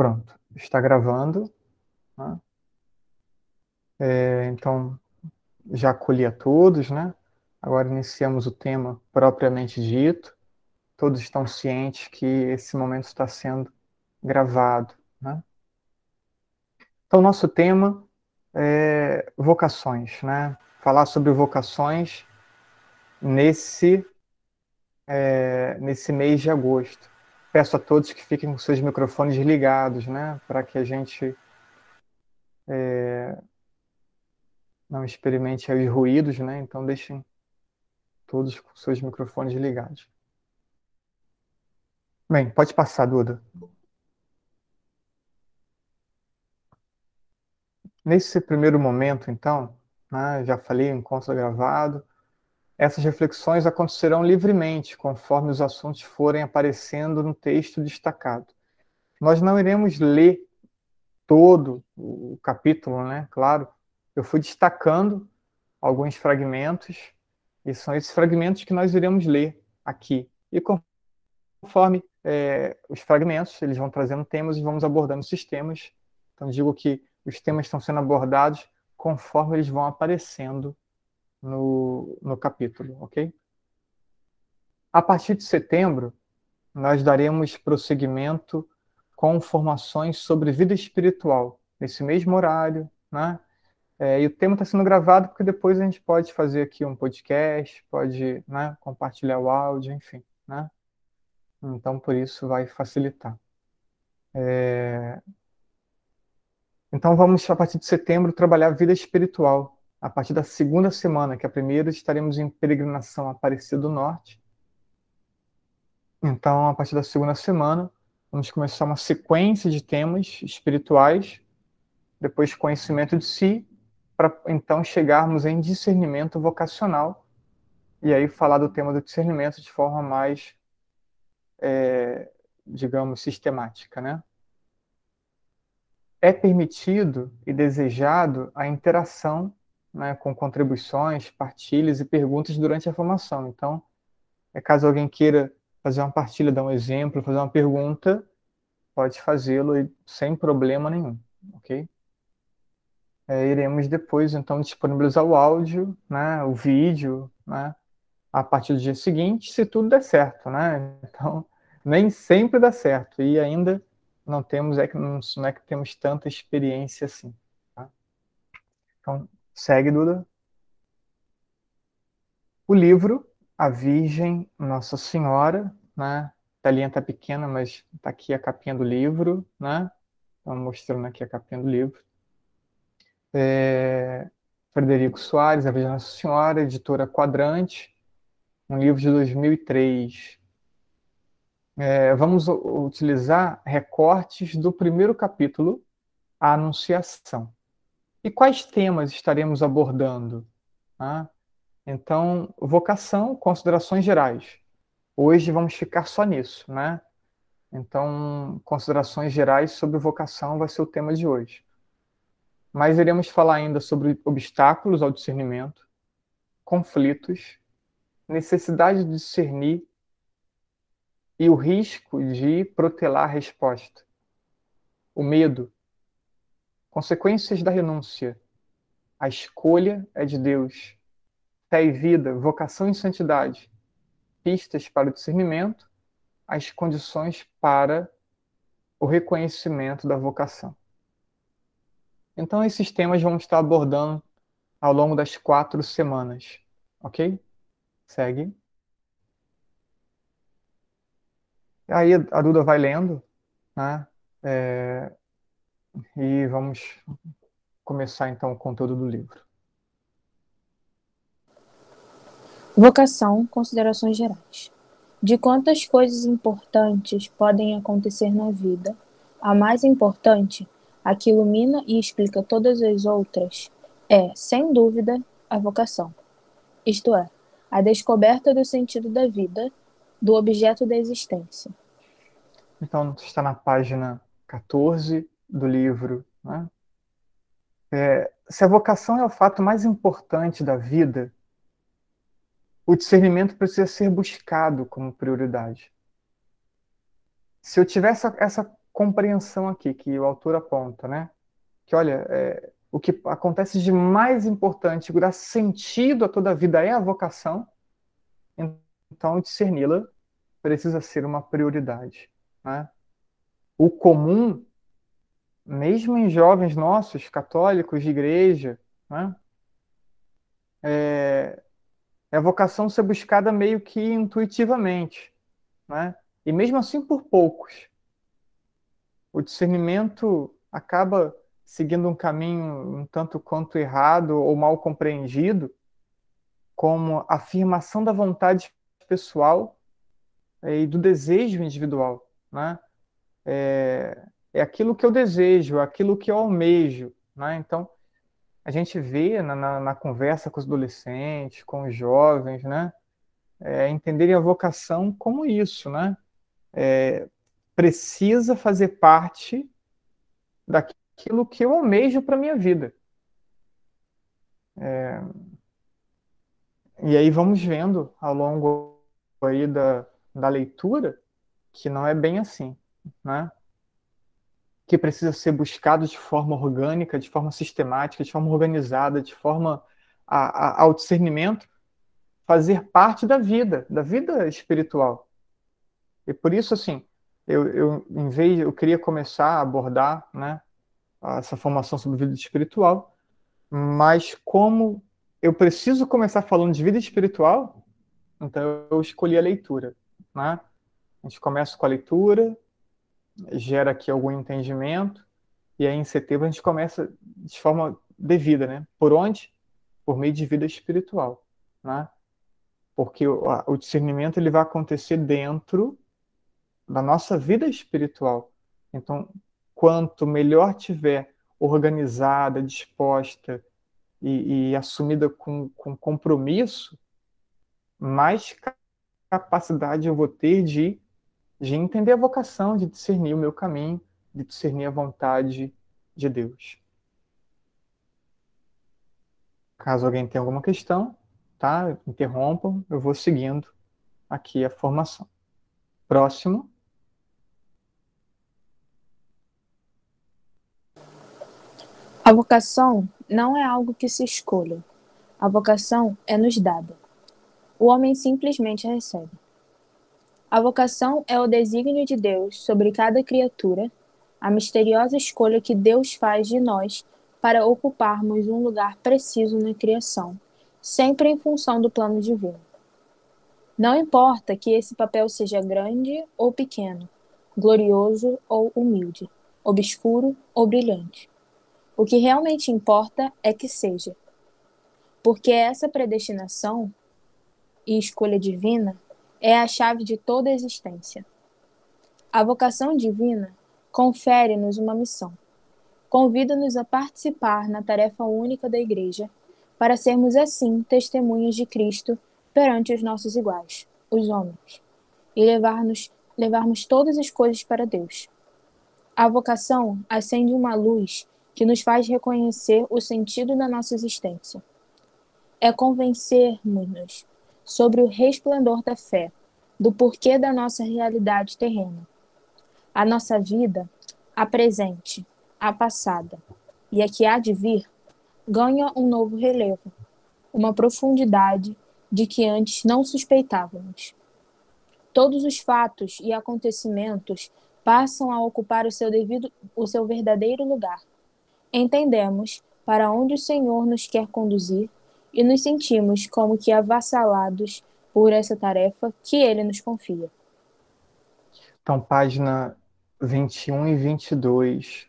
Pronto, está gravando. Né? É, então, já acolhi a todos, né? Agora iniciamos o tema propriamente dito. Todos estão cientes que esse momento está sendo gravado, né? Então, nosso tema é vocações, né? Falar sobre vocações nesse, é, nesse mês de agosto. Peço a todos que fiquem com seus microfones ligados, né? Para que a gente é, não experimente os ruídos, né? Então deixem todos com seus microfones ligados. Bem, pode passar, Duda. Nesse primeiro momento, então, né, já falei, encontro gravado, essas reflexões acontecerão livremente, conforme os assuntos forem aparecendo no texto destacado. Nós não iremos ler todo o capítulo, né? Claro, eu fui destacando alguns fragmentos, e são esses fragmentos que nós iremos ler aqui. E conforme é, os fragmentos, eles vão trazendo temas e vamos abordando esses temas. Então, digo que os temas estão sendo abordados conforme eles vão aparecendo no, no capítulo, ok? A partir de setembro, nós daremos prosseguimento com informações sobre vida espiritual, nesse mesmo horário, né? É, e o tema está sendo gravado porque depois a gente pode fazer aqui um podcast, pode né, compartilhar o áudio, enfim, né? Então, por isso vai facilitar. É... Então, vamos, a partir de setembro, trabalhar a vida espiritual. A partir da segunda semana, que é a primeira, estaremos em peregrinação Aparecida do Norte. Então, a partir da segunda semana, vamos começar uma sequência de temas espirituais, depois conhecimento de si, para então chegarmos em discernimento vocacional e aí falar do tema do discernimento de forma mais, é, digamos, sistemática, né? É permitido e desejado a interação né, com contribuições, partilhas e perguntas durante a formação. Então, é caso alguém queira fazer uma partilha, dar um exemplo, fazer uma pergunta, pode fazê-lo sem problema nenhum, ok? é, iremos depois então disponibilizar o áudio, né, o vídeo, né, a partir do dia seguinte, se tudo der certo, né? Então, nem sempre dá certo e ainda não temos é que não, não é que temos tanta experiência assim. Tá? Então, segue Duda. O livro A Virgem Nossa Senhora, né? A telinha tá pequena, mas tá aqui a capinha do livro, né? Estamos mostrando aqui a capinha do livro é, Frederico Soares, A Veja Nossa Senhora, editora Quadrante, um livro de 2003. É, vamos utilizar recortes do primeiro capítulo, A Anunciação. E quais temas estaremos abordando? Ah, então, vocação, considerações gerais. Hoje vamos ficar só nisso, né? Então, considerações gerais sobre vocação vai ser o tema de hoje. Mas iremos falar ainda sobre obstáculos ao discernimento, conflitos, necessidade de discernir e o risco de protelar a resposta, o medo, consequências da renúncia, a escolha é de Deus, fé e vida, vocação e santidade, pistas para o discernimento, as condições para o reconhecimento da vocação. Então, esses temas vamos estar abordando ao longo das quatro semanas, ok? Segue. Aí a Duda vai lendo, né? É... E vamos começar então o conteúdo do livro. Vocação, considerações gerais. De quantas coisas importantes podem acontecer na vida, a mais importante a que ilumina e explica todas as outras é, sem dúvida, a vocação. Isto é, a descoberta do sentido da vida, do objeto da existência. Então, está na página 14 do livro. Né? É, se a vocação é o fato mais importante da vida, o discernimento precisa ser buscado como prioridade. Se eu tiver essa, essa compreensão aqui que o autor aponta, né? Que olha, é, o que acontece de mais importante, que dá sentido a toda a vida é a vocação, então discerni-la precisa ser uma prioridade. Né? O comum, mesmo em jovens nossos, católicos de igreja, né? é, é a vocação ser buscada meio que intuitivamente, né? e mesmo assim por poucos. O discernimento acaba seguindo um caminho um tanto quanto errado ou mal compreendido, como afirmação da vontade pessoal e do desejo individual, né? É, é aquilo que eu desejo, é aquilo que eu almejo, né? Então, a gente vê na, na, na conversa com os adolescentes, com os jovens, né? É, entenderem a vocação como isso, né? É, precisa fazer parte daquilo aquilo que eu almejo para minha vida. É... E aí vamos vendo ao longo aí da, da leitura que não é bem assim, né? Que precisa ser buscado de forma orgânica, de forma sistemática, de forma organizada, de forma a, a, ao discernimento fazer parte da vida, da vida espiritual. E por isso, assim, eu, eu em vez, eu queria começar a abordar, né, essa formação sobre vida espiritual, mas como eu preciso começar falando de vida espiritual, então eu escolhi a leitura, né? A gente começa com a leitura, gera aqui algum entendimento, e aí em setembro a gente começa de forma devida, né? Por onde? Por meio de vida espiritual, né? Porque o, o discernimento ele vai acontecer dentro da nossa vida espiritual. Então, quanto melhor tiver organizada, disposta e, e assumida com, com compromisso, mais capacidade eu vou ter de, de entender a vocação, de discernir o meu caminho, de discernir a vontade de Deus. Caso alguém tenha alguma questão, tá? Interrompam, eu vou seguindo aqui a formação. Próximo. A vocação não é algo que se escolha. A vocação é nos dada. O homem simplesmente recebe. A vocação é o desígnio de Deus sobre cada criatura, a misteriosa escolha que Deus faz de nós para ocuparmos um lugar preciso na criação, sempre em função do plano divino. Não importa que esse papel seja grande ou pequeno, glorioso ou humilde, obscuro ou brilhante. O que realmente importa é que seja. Porque essa predestinação e escolha divina é a chave de toda a existência. A vocação divina confere-nos uma missão. Convida-nos a participar na tarefa única da Igreja, para sermos assim testemunhas de Cristo perante os nossos iguais, os homens, e levar-nos levarmos todas as coisas para Deus. A vocação acende uma luz que nos faz reconhecer o sentido da nossa existência. É convencermos-nos sobre o resplendor da fé, do porquê da nossa realidade terrena. A nossa vida, a presente, a passada e a que há de vir, ganha um novo relevo, uma profundidade de que antes não suspeitávamos. Todos os fatos e acontecimentos passam a ocupar o seu devido, o seu verdadeiro lugar Entendemos para onde o Senhor nos quer conduzir e nos sentimos como que avassalados por essa tarefa que ele nos confia. Então, página 21 e 22.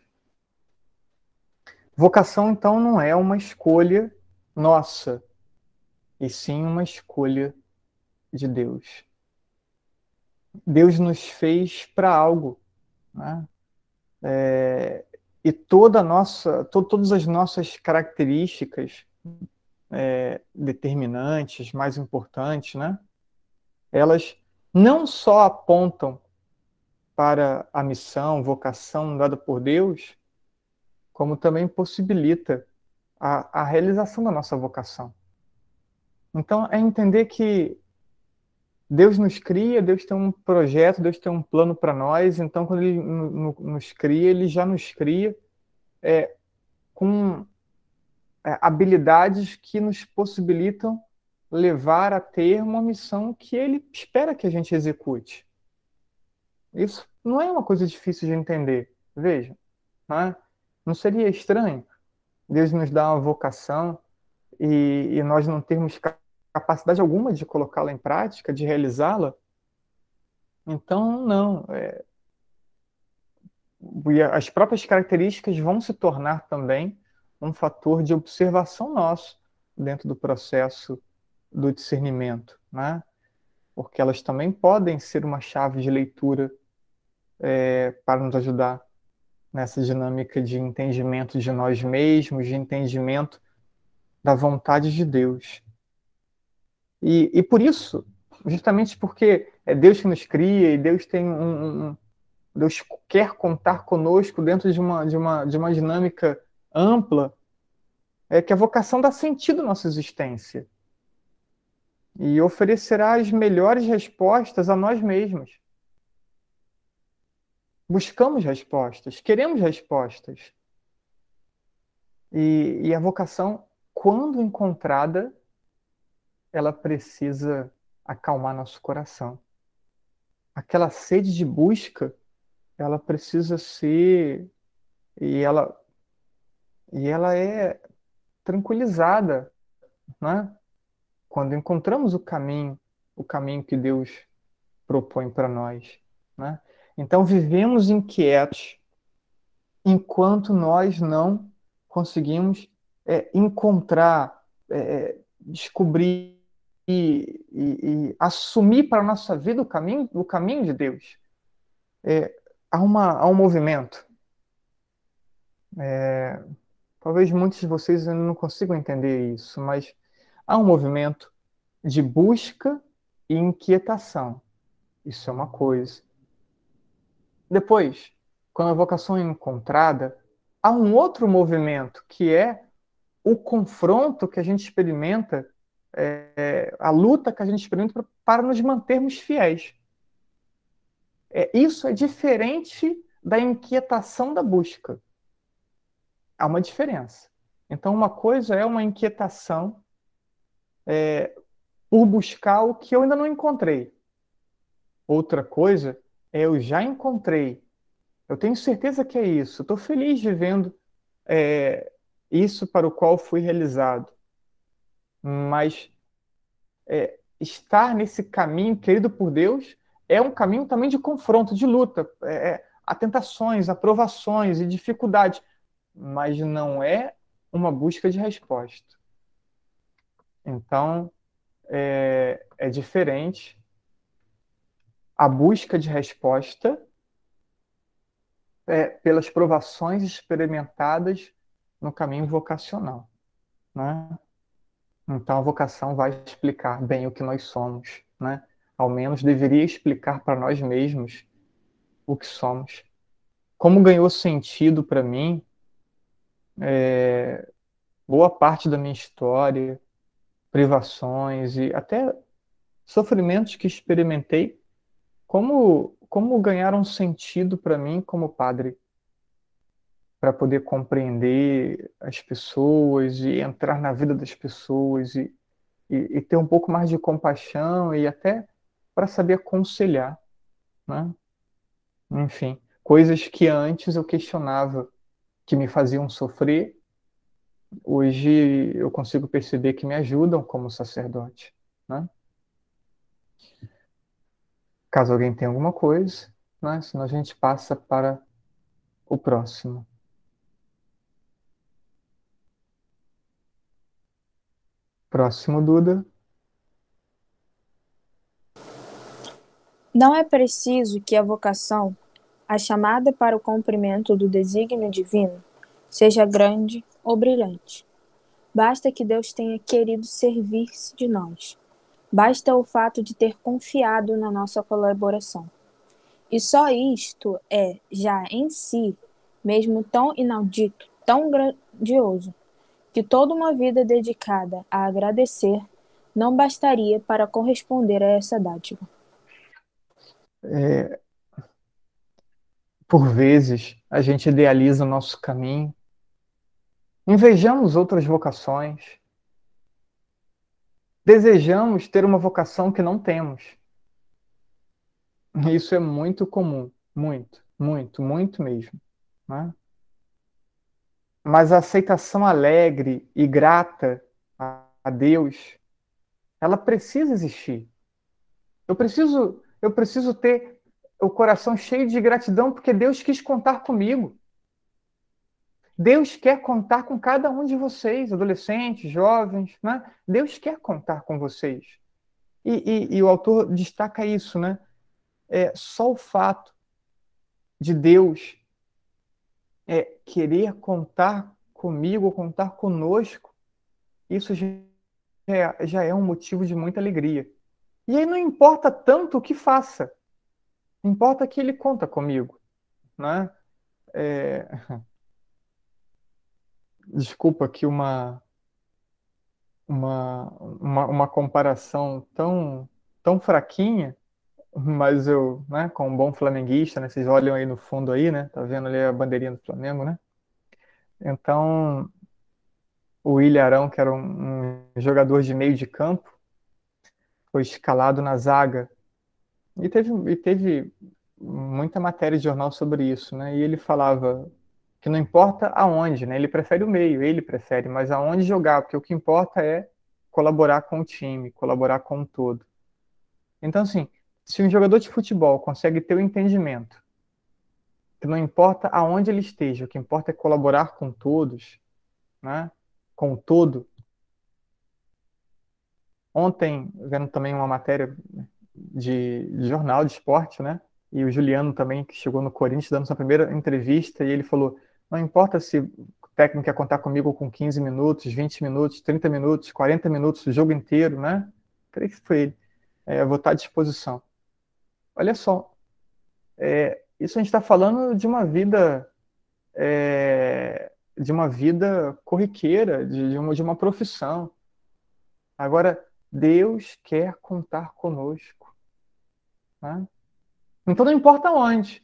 Vocação, então, não é uma escolha nossa, e sim uma escolha de Deus. Deus nos fez para algo. Né? É, e toda nossa, to, todas as nossas características é, determinantes, mais importantes, né? Elas não só apontam para a missão, vocação dada por Deus, como também possibilita a, a realização da nossa vocação. Então, é entender que Deus nos cria, Deus tem um projeto, Deus tem um plano para nós, então quando Ele nos cria, Ele já nos cria é, com habilidades que nos possibilitam levar a ter uma missão que Ele espera que a gente execute. Isso não é uma coisa difícil de entender, veja. Não, é? não seria estranho Deus nos dar uma vocação e, e nós não termos capacidade alguma de colocá-la em prática, de realizá-la. Então, não. É... As próprias características vão se tornar também um fator de observação nosso dentro do processo do discernimento, né? porque elas também podem ser uma chave de leitura é, para nos ajudar nessa dinâmica de entendimento de nós mesmos, de entendimento da vontade de Deus. E, e por isso, justamente porque é Deus que nos cria e Deus tem um, um Deus quer contar conosco dentro de uma, de uma, de uma dinâmica ampla, é que a vocação dá sentido à nossa existência e oferecerá as melhores respostas a nós mesmos. Buscamos respostas, queremos respostas. E, e a vocação, quando encontrada, ela precisa acalmar nosso coração. Aquela sede de busca, ela precisa ser e ela e ela é tranquilizada, né? Quando encontramos o caminho, o caminho que Deus propõe para nós, né? Então vivemos inquietos enquanto nós não conseguimos é, encontrar, é, descobrir e, e, e assumir para a nossa vida o caminho, o caminho de Deus. É, há, uma, há um movimento. É, talvez muitos de vocês não consigam entender isso, mas há um movimento de busca e inquietação. Isso é uma coisa. Depois, quando a vocação é encontrada, há um outro movimento que é o confronto que a gente experimenta é, a luta que a gente experimenta para nos mantermos fiéis. É, isso é diferente da inquietação da busca. Há uma diferença. Então, uma coisa é uma inquietação é, por buscar o que eu ainda não encontrei. Outra coisa é eu já encontrei. Eu tenho certeza que é isso. Estou feliz de vendo é, isso para o qual fui realizado mas é, estar nesse caminho querido por Deus é um caminho também de confronto, de luta, é, é há tentações, aprovações e dificuldades, mas não é uma busca de resposta. Então, é, é diferente a busca de resposta é, pelas provações experimentadas no caminho vocacional. Né? Então a vocação vai explicar bem o que nós somos, né? Ao menos deveria explicar para nós mesmos o que somos. Como ganhou sentido para mim é, boa parte da minha história, privações e até sofrimentos que experimentei, como como ganharam sentido para mim como padre para poder compreender as pessoas e entrar na vida das pessoas e, e, e ter um pouco mais de compaixão e até para saber aconselhar, né? Enfim, coisas que antes eu questionava que me faziam sofrer, hoje eu consigo perceber que me ajudam como sacerdote, né? Caso alguém tenha alguma coisa, né? senão a gente passa para o próximo. Próximo, Duda. Não é preciso que a vocação, a chamada para o cumprimento do desígnio divino, seja grande ou brilhante. Basta que Deus tenha querido servir-se de nós. Basta o fato de ter confiado na nossa colaboração. E só isto é, já em si, mesmo tão inaudito, tão grandioso, que toda uma vida dedicada a agradecer não bastaria para corresponder a essa dádiva. É, por vezes, a gente idealiza o nosso caminho, invejamos outras vocações, desejamos ter uma vocação que não temos. Isso é muito comum, muito, muito, muito mesmo. Né? Mas a aceitação alegre e grata a Deus, ela precisa existir. Eu preciso, eu preciso ter o coração cheio de gratidão porque Deus quis contar comigo. Deus quer contar com cada um de vocês, adolescentes, jovens, né? Deus quer contar com vocês. E, e, e o autor destaca isso, né? É, só o fato de Deus é, querer contar comigo, contar conosco, isso já é, já é um motivo de muita alegria. E aí não importa tanto o que faça, importa que ele conta comigo, né? É... Desculpa aqui uma, uma, uma, uma comparação tão, tão fraquinha, mas eu, né, como um bom flamenguista, né, vocês olham aí no fundo aí, né, tá vendo ali a bandeirinha do Flamengo, né? Então, o William Arão, que era um, um jogador de meio de campo, foi escalado na zaga. E teve, e teve muita matéria de jornal sobre isso, né? E ele falava que não importa aonde, né? Ele prefere o meio, ele prefere, mas aonde jogar, porque o que importa é colaborar com o time, colaborar com o todo. Então, assim, se um jogador de futebol consegue ter o entendimento que não importa aonde ele esteja, o que importa é colaborar com todos, né? Com o todo. Ontem, vendo também uma matéria de, de jornal de esporte, né? E o Juliano também, que chegou no Corinthians, dando sua primeira entrevista, e ele falou: não importa se o técnico quer contar comigo com 15 minutos, 20 minutos, 30 minutos, 40 minutos, o jogo inteiro, né? Creio que foi ele. É, vou estar à disposição. Olha só, é, isso a gente está falando de uma vida, é, de uma vida corriqueira, de, de, uma, de uma profissão. Agora, Deus quer contar conosco. Né? Então não importa onde,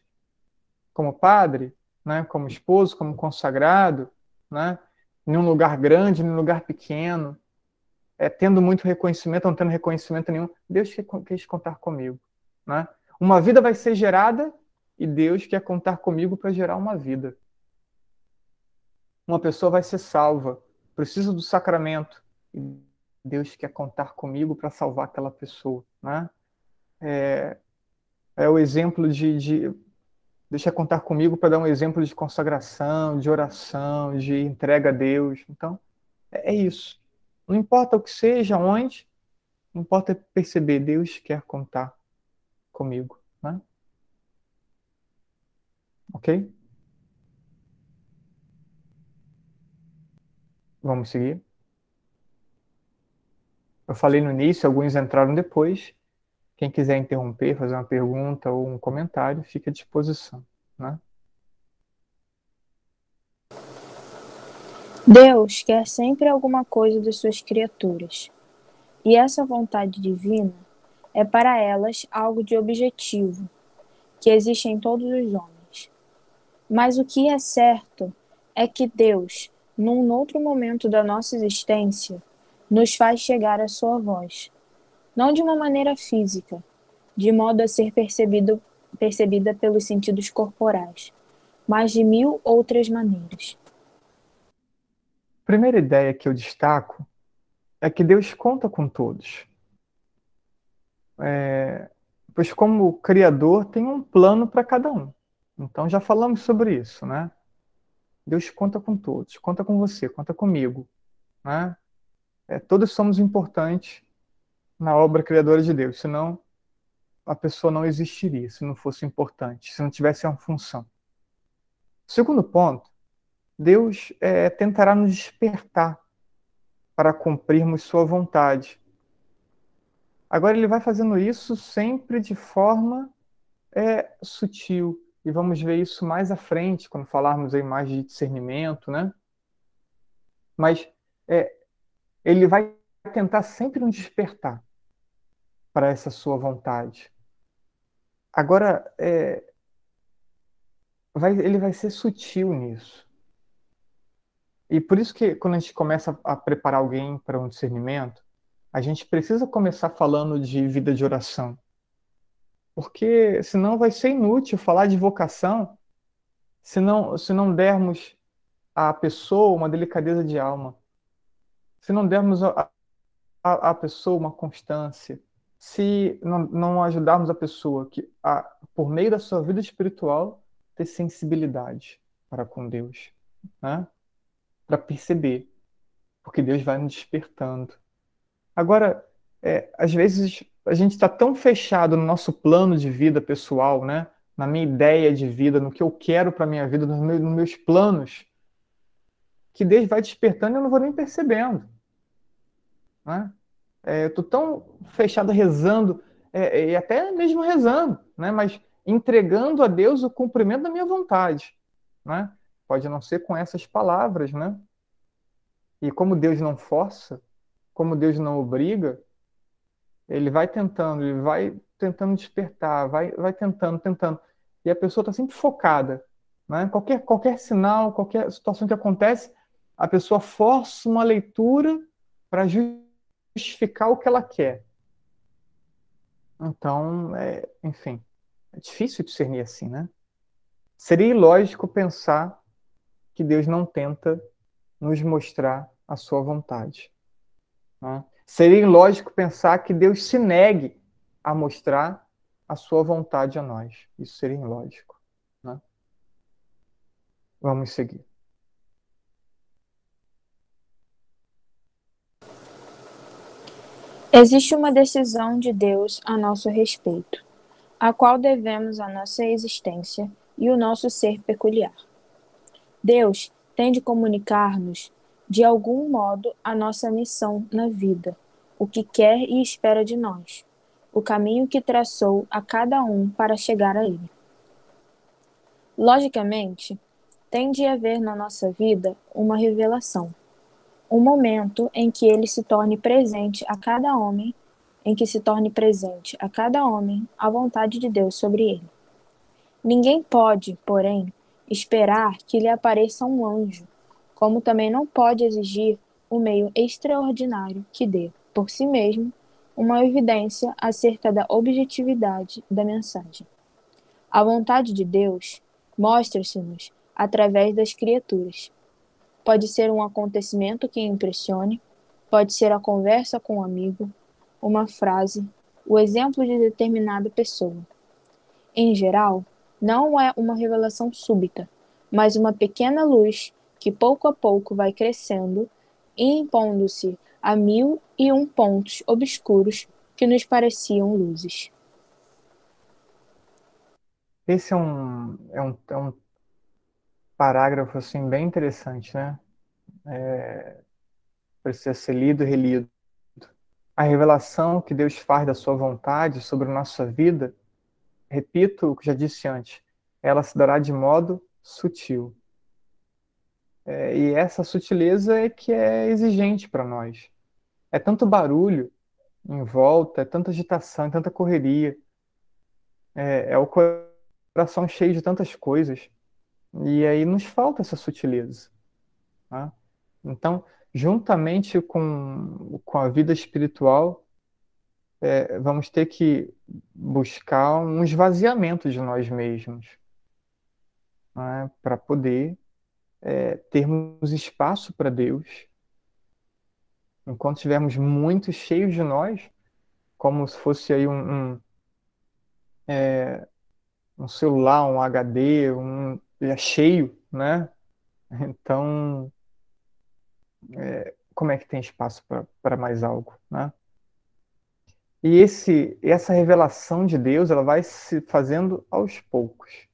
como padre, né, como esposo, como consagrado, né, em um lugar grande, em um lugar pequeno, é, tendo muito reconhecimento, não tendo reconhecimento nenhum, Deus quer contar comigo. Né? Uma vida vai ser gerada e Deus quer contar comigo para gerar uma vida. Uma pessoa vai ser salva, precisa do sacramento e Deus quer contar comigo para salvar aquela pessoa. Né? É, é o exemplo de, de deixa contar comigo para dar um exemplo de consagração, de oração, de entrega a Deus. Então, é, é isso. Não importa o que seja, onde, importa perceber, Deus quer contar comigo. Né? Ok? Vamos seguir. Eu falei no início, alguns entraram depois. Quem quiser interromper, fazer uma pergunta ou um comentário, fica à disposição. Né? Deus quer sempre alguma coisa das suas criaturas. E essa vontade divina é para elas algo de objetivo, que existe em todos os homens. Mas o que é certo é que Deus, num outro momento da nossa existência, nos faz chegar a sua voz não de uma maneira física, de modo a ser percebido, percebida pelos sentidos corporais, mas de mil outras maneiras. A primeira ideia que eu destaco é que Deus conta com todos. É, pois, como Criador, tem um plano para cada um. Então, já falamos sobre isso, né? Deus conta com todos, conta com você, conta comigo. Né? É, todos somos importantes na obra criadora de Deus, senão a pessoa não existiria, se não fosse importante, se não tivesse uma função. Segundo ponto, Deus é, tentará nos despertar para cumprirmos Sua vontade. Agora, Ele vai fazendo isso sempre de forma é, sutil, e vamos ver isso mais à frente, quando falarmos aí mais de discernimento, né? Mas é, Ele vai tentar sempre nos despertar para essa sua vontade. Agora, é, vai, ele vai ser sutil nisso. E por isso que quando a gente começa a preparar alguém para um discernimento, a gente precisa começar falando de vida de oração. Porque senão vai ser inútil falar de vocação se não, se não dermos à pessoa uma delicadeza de alma. Se não dermos à, pessoa uma constância. Se não, não ajudarmos a pessoa que, a, por meio da sua vida espiritual, ter sensibilidade para com Deus. Né? para perceber, porque Deus vai nos despertando. Agora, é, às vezes a gente está tão fechado no nosso plano de vida pessoal, né? na minha ideia de vida, no que eu quero para minha vida, nos meus, nos meus planos, que Deus vai despertando e eu não vou nem percebendo. Né? É, eu estou tão fechado rezando, é, e até mesmo rezando, né? mas entregando a Deus o cumprimento da minha vontade. Né? Pode não ser com essas palavras, né? E como Deus não força, como Deus não obriga, ele vai tentando, ele vai tentando despertar, vai, vai tentando, tentando. E a pessoa está sempre focada. Né? Qualquer, qualquer sinal, qualquer situação que acontece, a pessoa força uma leitura para justificar o que ela quer. Então, é, enfim, é difícil discernir assim, né? Seria ilógico pensar que Deus não tenta nos mostrar a sua vontade. Né? Seria ilógico pensar que Deus se negue a mostrar a sua vontade a nós. Isso seria ilógico. Né? Vamos seguir. Existe uma decisão de Deus a nosso respeito, a qual devemos a nossa existência e o nosso ser peculiar. Deus tem de comunicar-nos, de algum modo, a nossa missão na vida, o que quer e espera de nós, o caminho que traçou a cada um para chegar a Ele. Logicamente, tem de haver na nossa vida uma revelação, um momento em que ele se torne presente a cada homem, em que se torne presente a cada homem a vontade de Deus sobre ele. Ninguém pode, porém, esperar que lhe apareça um anjo, como também não pode exigir o meio extraordinário que dê, por si mesmo, uma evidência acerca da objetividade da mensagem. A vontade de Deus mostra-se-nos através das criaturas. Pode ser um acontecimento que impressione, pode ser a conversa com um amigo, uma frase, o exemplo de determinada pessoa. Em geral, não é uma revelação súbita, mas uma pequena luz que pouco a pouco vai crescendo e impondo-se a mil e um pontos obscuros que nos pareciam luzes. Esse é um, é um, é um parágrafo assim, bem interessante, né? É, precisa ser lido e relido. A revelação que Deus faz da sua vontade sobre a nossa vida repito o que já disse antes, ela se dará de modo sutil. É, e essa sutileza é que é exigente para nós. É tanto barulho em volta, é tanta agitação, é tanta correria. É, é o coração cheio de tantas coisas. E aí nos falta essa sutileza. Tá? Então, juntamente com, com a vida espiritual, é, vamos ter que buscar um esvaziamento de nós mesmos né, para poder é, termos espaço para Deus. Enquanto estivermos muito cheios de nós, como se fosse aí um, um, é, um celular, um HD, um, é cheio, né? Então, é, como é que tem espaço para mais algo, né? E esse, essa revelação de Deus, ela vai se fazendo aos poucos.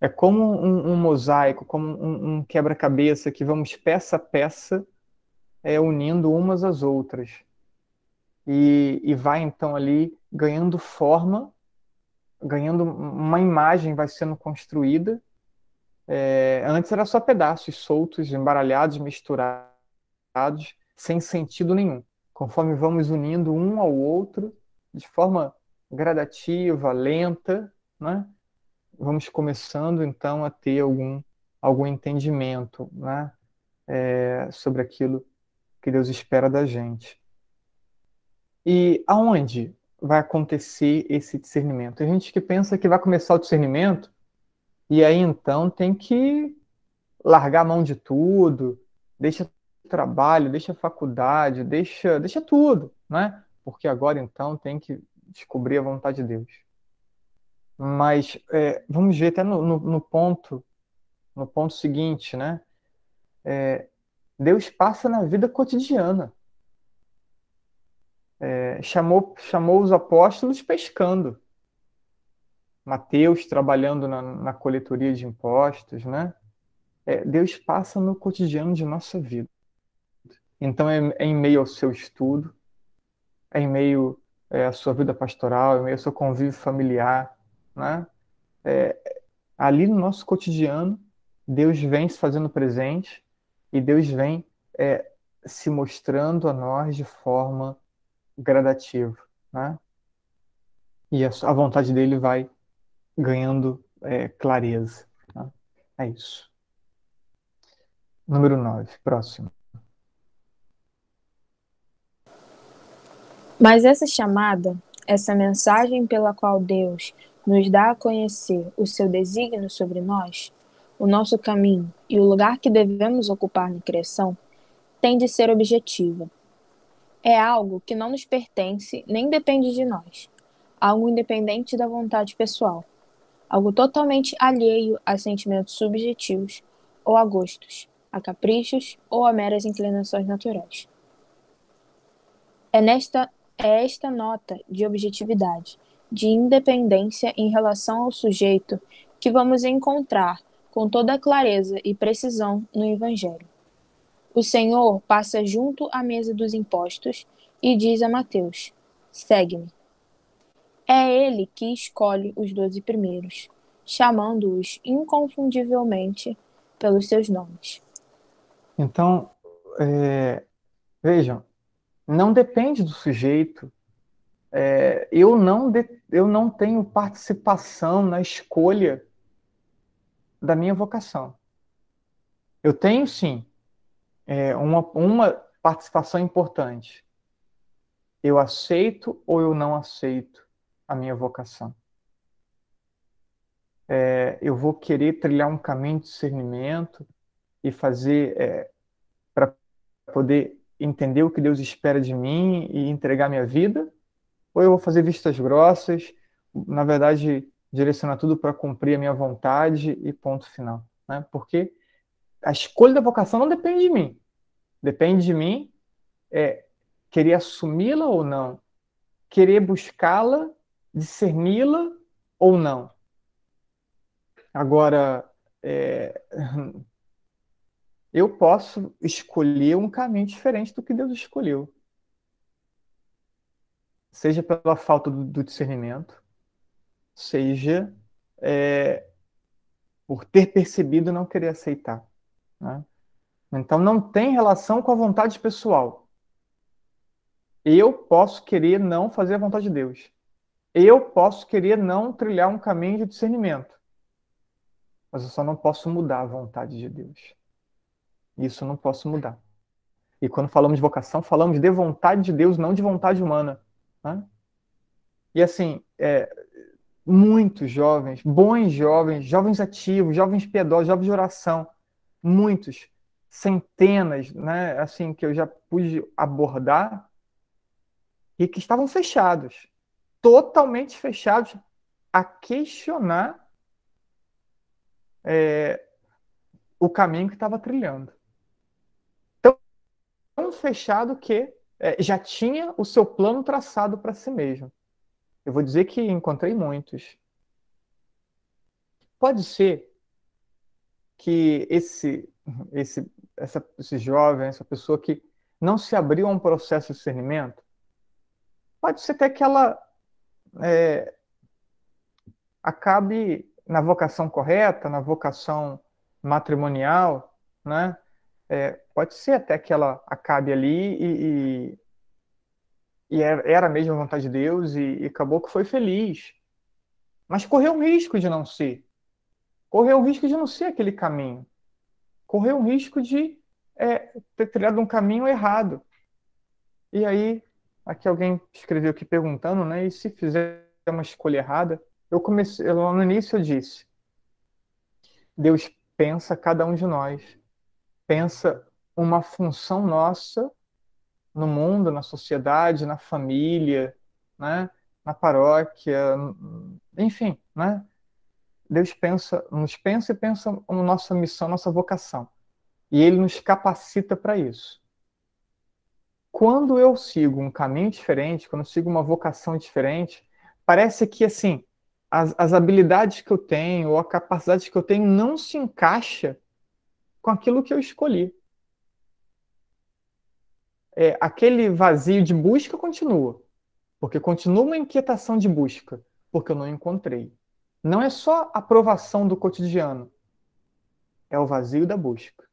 É como um, um mosaico, como um, um quebra-cabeça que vamos peça a peça é, unindo umas às outras. E, e vai então ali ganhando forma, ganhando uma imagem, vai sendo construída. É, antes era só pedaços soltos, embaralhados, misturados, sem sentido nenhum conforme vamos unindo um ao outro, de forma gradativa, lenta, né? vamos começando então a ter algum, algum entendimento né? É, sobre aquilo que Deus espera da gente. E aonde vai acontecer esse discernimento? Tem gente que pensa que vai começar o discernimento e aí então tem que largar a mão de tudo, deixa trabalho, deixa faculdade, deixa, deixa tudo, né? Porque agora então tem que descobrir a vontade de Deus. Mas é, vamos ver até no, no, no, ponto no ponto seguinte, né? É, Deus passa na vida cotidiana é, chamou, chamou os apóstolos pescando. Mateus trabalhando na, na coletoria de impostos, né? É, Deus passa no cotidiano de nossa vida. Então é, é em meio ao seu estudo, é em meio é, à sua vida pastoral, é em meio ao seu convívio familiar, né? É, ali no nosso cotidiano, Deus vem se fazendo presente e Deus vem é, se mostrando a nós de forma gradativo, né? E a, a vontade dele vai ganhando é, clareza. Né? É isso. Número 9, próximo. Mas essa chamada, essa mensagem pela qual Deus nos dá a conhecer o seu desígnio sobre nós, o nosso caminho e o lugar que devemos ocupar na criação, tem de ser objetiva é algo que não nos pertence nem depende de nós, algo independente da vontade pessoal, algo totalmente alheio a sentimentos subjetivos ou a gostos, a caprichos ou a meras inclinações naturais. É nesta é esta nota de objetividade, de independência em relação ao sujeito que vamos encontrar com toda clareza e precisão no Evangelho. O Senhor passa junto à mesa dos impostos e diz a Mateus: Segue-me. É ele que escolhe os doze primeiros, chamando-os inconfundivelmente pelos seus nomes. Então, é, vejam, não depende do sujeito. É, eu, não de, eu não tenho participação na escolha da minha vocação. Eu tenho sim é, uma, uma participação importante. Eu aceito ou eu não aceito a minha vocação? É, eu vou querer trilhar um caminho de discernimento e fazer é, para poder entender o que Deus espera de mim e entregar minha vida? Ou eu vou fazer vistas grossas, na verdade, direcionar tudo para cumprir a minha vontade e ponto final? Né? Porque a escolha da vocação não depende de mim. Depende de mim é, querer assumi-la ou não, querer buscá-la, discerni-la ou não. Agora, é, eu posso escolher um caminho diferente do que Deus escolheu. Seja pela falta do, do discernimento, seja é, por ter percebido e não querer aceitar. Né? Então não tem relação com a vontade pessoal. Eu posso querer não fazer a vontade de Deus. Eu posso querer não trilhar um caminho de discernimento. Mas eu só não posso mudar a vontade de Deus. Isso eu não posso mudar. E quando falamos de vocação, falamos de vontade de Deus, não de vontade humana. Né? E assim, é, muitos jovens, bons jovens, jovens ativos, jovens piedosos, jovens de oração, muitos centenas, né, assim, que eu já pude abordar e que estavam fechados, totalmente fechados a questionar é, o caminho que estava trilhando. Tão, fechado que é, já tinha o seu plano traçado para si mesmo. Eu vou dizer que encontrei muitos. Pode ser que esse, esse essa, esse jovem, essa pessoa que não se abriu a um processo de discernimento, pode ser até que ela é, acabe na vocação correta, na vocação matrimonial, né? É, pode ser até que ela acabe ali e, e, e era mesmo a vontade de Deus e, e acabou que foi feliz. Mas correu um risco de não ser. Correu um risco de não ser aquele caminho. Correu um risco de é, ter trilhado um caminho errado. E aí, aqui alguém escreveu aqui perguntando, né? E se fizer uma escolha errada? Eu comecei, no início eu disse, Deus pensa cada um de nós, pensa uma função nossa no mundo, na sociedade, na família, né? na paróquia, enfim, né? Deus pensa, nos pensa e pensa na nossa missão, nossa vocação. E ele nos capacita para isso. Quando eu sigo um caminho diferente, quando eu sigo uma vocação diferente, parece que assim, as, as habilidades que eu tenho ou a capacidade que eu tenho não se encaixa com aquilo que eu escolhi. É, aquele vazio de busca continua, porque continua uma inquietação de busca, porque eu não encontrei. Não é só a aprovação do cotidiano, é o vazio da busca.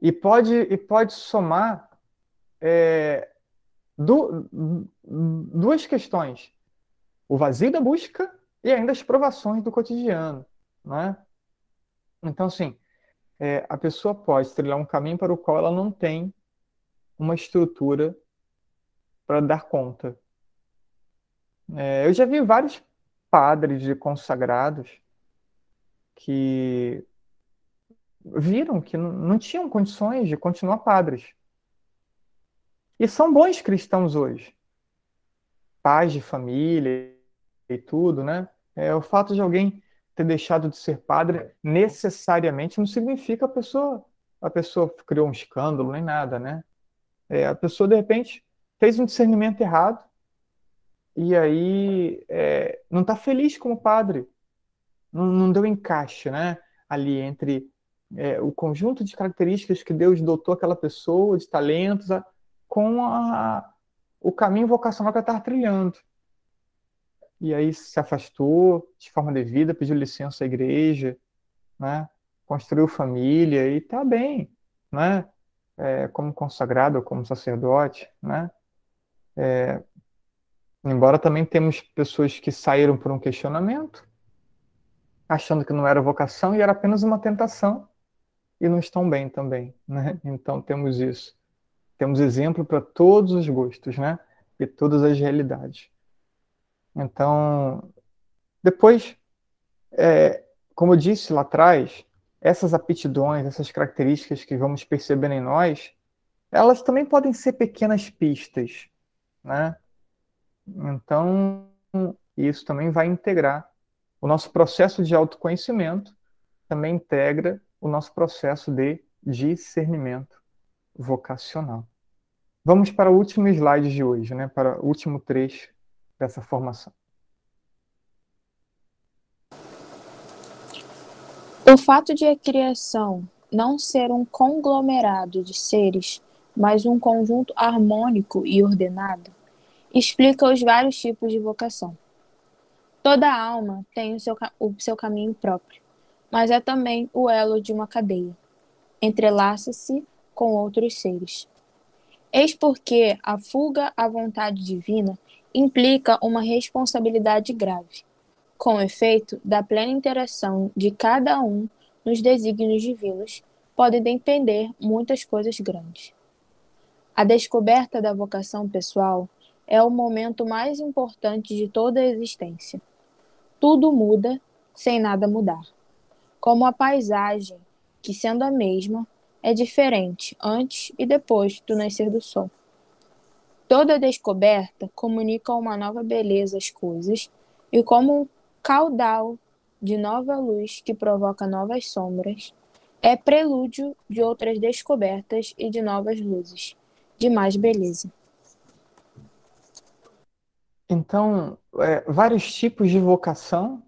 E pode, e pode somar é, du, duas questões: o vazio da busca e ainda as provações do cotidiano. Né? Então, assim, é, a pessoa pode trilhar um caminho para o qual ela não tem uma estrutura para dar conta. É, eu já vi vários padres e consagrados que viram que não tinham condições de continuar padres. E são bons cristãos hoje. Pais de família e tudo, né? É, o fato de alguém ter deixado de ser padre necessariamente não significa a pessoa a pessoa criou um escândalo nem nada, né? É, a pessoa de repente fez um discernimento errado e aí é, não está feliz como padre, não, não, deu encaixe, né? Ali entre é, o conjunto de características que Deus dotou aquela pessoa, de talentos, a, com a, o caminho vocacional que ela estava trilhando. E aí se afastou de forma devida, pediu licença à igreja, né? construiu família e está bem, né? É, como consagrado, como sacerdote, né? É, embora também temos pessoas que saíram por um questionamento, achando que não era vocação e era apenas uma tentação, e não estão bem também, né? Então temos isso. Temos exemplo para todos os gostos, né? E todas as realidades. Então, depois, é, como eu disse lá atrás, essas aptidões, essas características que vamos percebendo em nós, elas também podem ser pequenas pistas, né? Então, isso também vai integrar o nosso processo de autoconhecimento, também integra o nosso processo de discernimento vocacional. Vamos para o último slide de hoje, né? para o último trecho dessa formação. O fato de a criação não ser um conglomerado de seres, mas um conjunto harmônico e ordenado, explica os vários tipos de vocação. Toda alma tem o seu, o seu caminho próprio mas é também o elo de uma cadeia. Entrelaça-se com outros seres. Eis porque a fuga à vontade divina implica uma responsabilidade grave. Com efeito, da plena interação de cada um nos desígnios divinos, podem depender muitas coisas grandes. A descoberta da vocação pessoal é o momento mais importante de toda a existência. Tudo muda sem nada mudar como a paisagem, que sendo a mesma, é diferente antes e depois do nascer do sol. Toda descoberta comunica uma nova beleza às coisas, e como um caudal de nova luz que provoca novas sombras, é prelúdio de outras descobertas e de novas luzes, de mais beleza. Então, é, vários tipos de vocação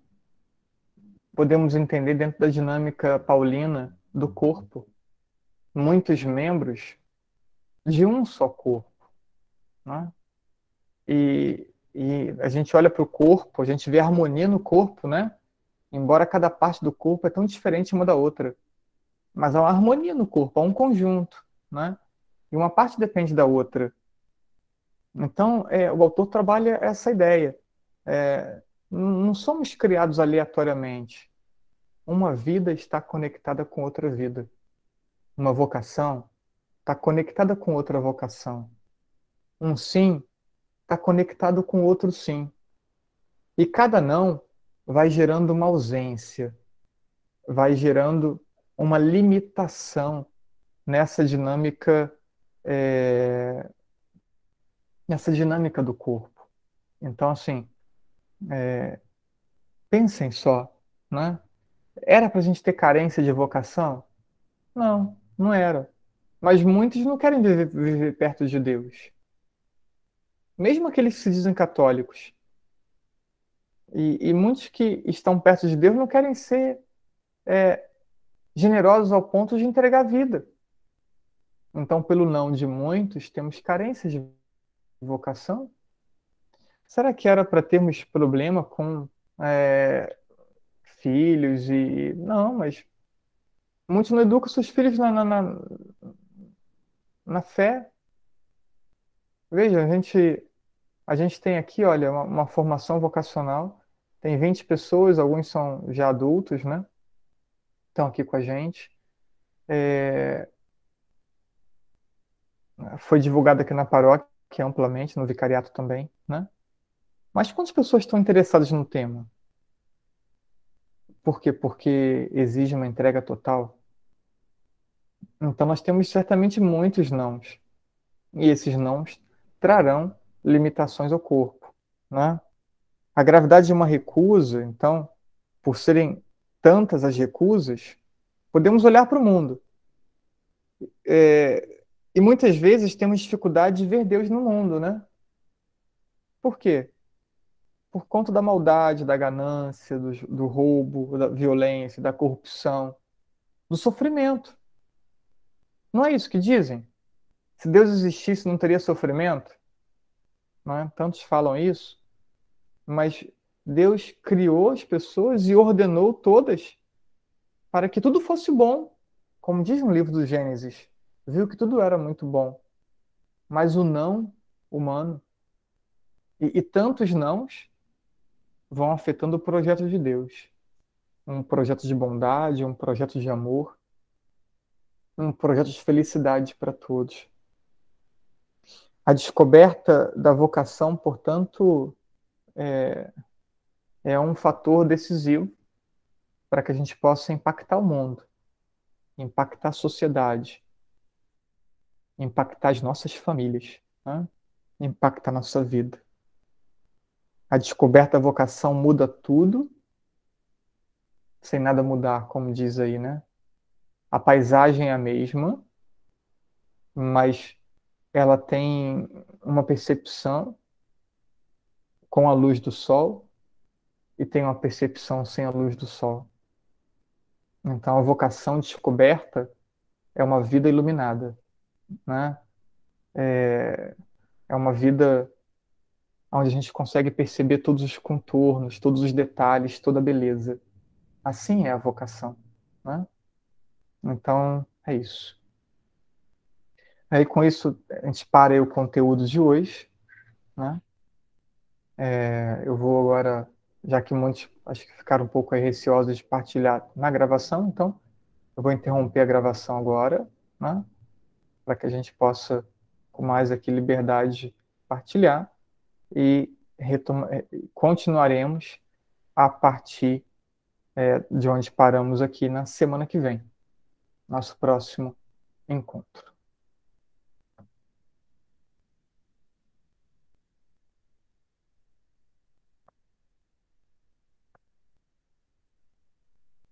podemos entender dentro da dinâmica paulina do corpo muitos membros de um só corpo. Né? E, e a gente olha para o corpo, a gente vê harmonia no corpo, né? Embora cada parte do corpo é tão diferente uma da outra. Mas há uma harmonia no corpo, há um conjunto, né? E uma parte depende da outra. Então, é, o autor trabalha essa ideia. É, não somos criados aleatoriamente. Uma vida está conectada com outra vida. Uma vocação está conectada com outra vocação. Um sim está conectado com outro sim. E cada não vai gerando uma ausência, vai gerando uma limitação nessa dinâmica é, nessa dinâmica do corpo. Então, assim, é, pensem só, né? Era para a gente ter carência de vocação? Não, não era. Mas muitos não querem viver, viver perto de Deus. Mesmo aqueles que se dizem católicos. E, e muitos que estão perto de Deus não querem ser é, generosos ao ponto de entregar a vida. Então, pelo não de muitos, temos carência de vocação? Será que era para termos problema com é, filhos e. Não, mas muitos não educam seus filhos na, na, na, na fé. Veja, a gente, a gente tem aqui, olha, uma, uma formação vocacional, tem 20 pessoas, alguns são já adultos, né? Estão aqui com a gente. É, foi divulgado aqui na paróquia amplamente, no vicariato também, né? Mas quantas pessoas estão interessadas no tema? Por quê? Porque exige uma entrega total. Então nós temos certamente muitos nãos. E esses nãos trarão limitações ao corpo, né? A gravidade de uma recusa, então, por serem tantas as recusas, podemos olhar para o mundo. É, e muitas vezes temos dificuldade de ver Deus no mundo, né? Por quê? Por conta da maldade, da ganância, do, do roubo, da violência, da corrupção, do sofrimento. Não é isso que dizem? Se Deus existisse, não teria sofrimento? Não é? Tantos falam isso, mas Deus criou as pessoas e ordenou todas para que tudo fosse bom, como diz no livro do Gênesis viu que tudo era muito bom, mas o não humano e, e tantos nãos vão afetando o projeto de Deus. Um projeto de bondade, um projeto de amor, um projeto de felicidade para todos. A descoberta da vocação, portanto, é, é um fator decisivo para que a gente possa impactar o mundo, impactar a sociedade, impactar as nossas famílias, né? impactar a nossa vida. A descoberta da vocação muda tudo, sem nada mudar, como diz aí, né? A paisagem é a mesma, mas ela tem uma percepção com a luz do sol e tem uma percepção sem a luz do sol. Então, a vocação descoberta é uma vida iluminada né? É, é uma vida onde a gente consegue perceber todos os contornos, todos os detalhes, toda a beleza. Assim é a vocação, né? Então, é isso. Aí, com isso, a gente para o conteúdo de hoje, né? É, eu vou agora, já que muitos acho que ficaram um pouco receosos de partilhar na gravação, então eu vou interromper a gravação agora, né? para que a gente possa, com mais aqui liberdade, partilhar e eh, continuaremos a partir é, de onde paramos aqui na semana que vem, nosso próximo encontro.